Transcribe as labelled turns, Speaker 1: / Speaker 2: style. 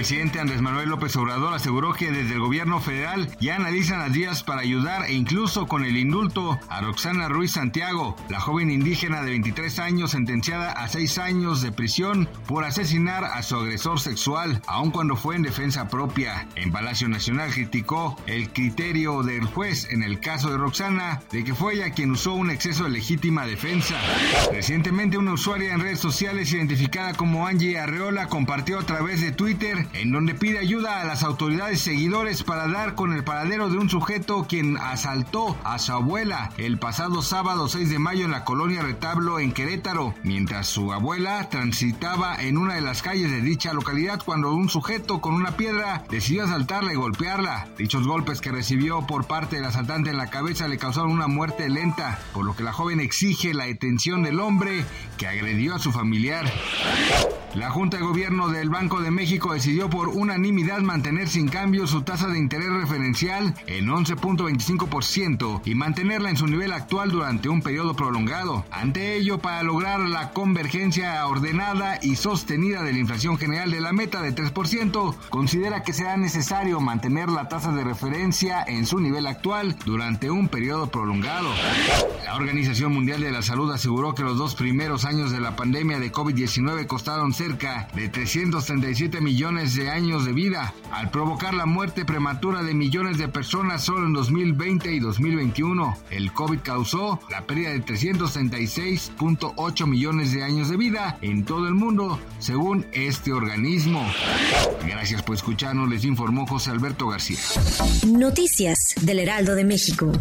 Speaker 1: Presidente Andrés Manuel López Obrador aseguró que desde el gobierno federal ya analizan las vías para ayudar e incluso con el indulto a Roxana Ruiz Santiago, la joven indígena de 23 años sentenciada a 6 años de prisión por asesinar a su agresor sexual, aun cuando fue en defensa propia. En Palacio Nacional criticó el criterio del juez en el caso de Roxana de que fue ella quien usó un exceso de legítima defensa. Recientemente una usuaria en redes sociales identificada como Angie Arreola compartió a través de Twitter en donde pide ayuda a las autoridades seguidores para dar con el paradero de un sujeto quien asaltó a su abuela el pasado sábado 6 de mayo en la colonia Retablo en Querétaro, mientras su abuela transitaba en una de las calles de dicha localidad cuando un sujeto con una piedra decidió asaltarla y golpearla. Dichos golpes que recibió por parte del asaltante en la cabeza le causaron una muerte lenta, por lo que la joven exige la detención del hombre que agredió a su familiar. La Junta de Gobierno del Banco de México decidió por unanimidad mantener sin cambio su tasa de interés referencial en 11.25% y mantenerla en su nivel actual durante un periodo prolongado. Ante ello, para lograr la convergencia ordenada y sostenida de la inflación general de la meta de 3%, considera que será necesario mantener la tasa de referencia en su nivel actual durante un periodo prolongado. La Organización Mundial de la Salud aseguró que los dos primeros años de la pandemia de COVID-19 costaron cerca de 337 millones de años de vida, al provocar la muerte prematura de millones de personas solo en 2020 y 2021. El COVID causó la pérdida de 336.8 millones de años de vida en todo el mundo, según este organismo. Gracias por escucharnos, les informó José Alberto García.
Speaker 2: Noticias del Heraldo de México.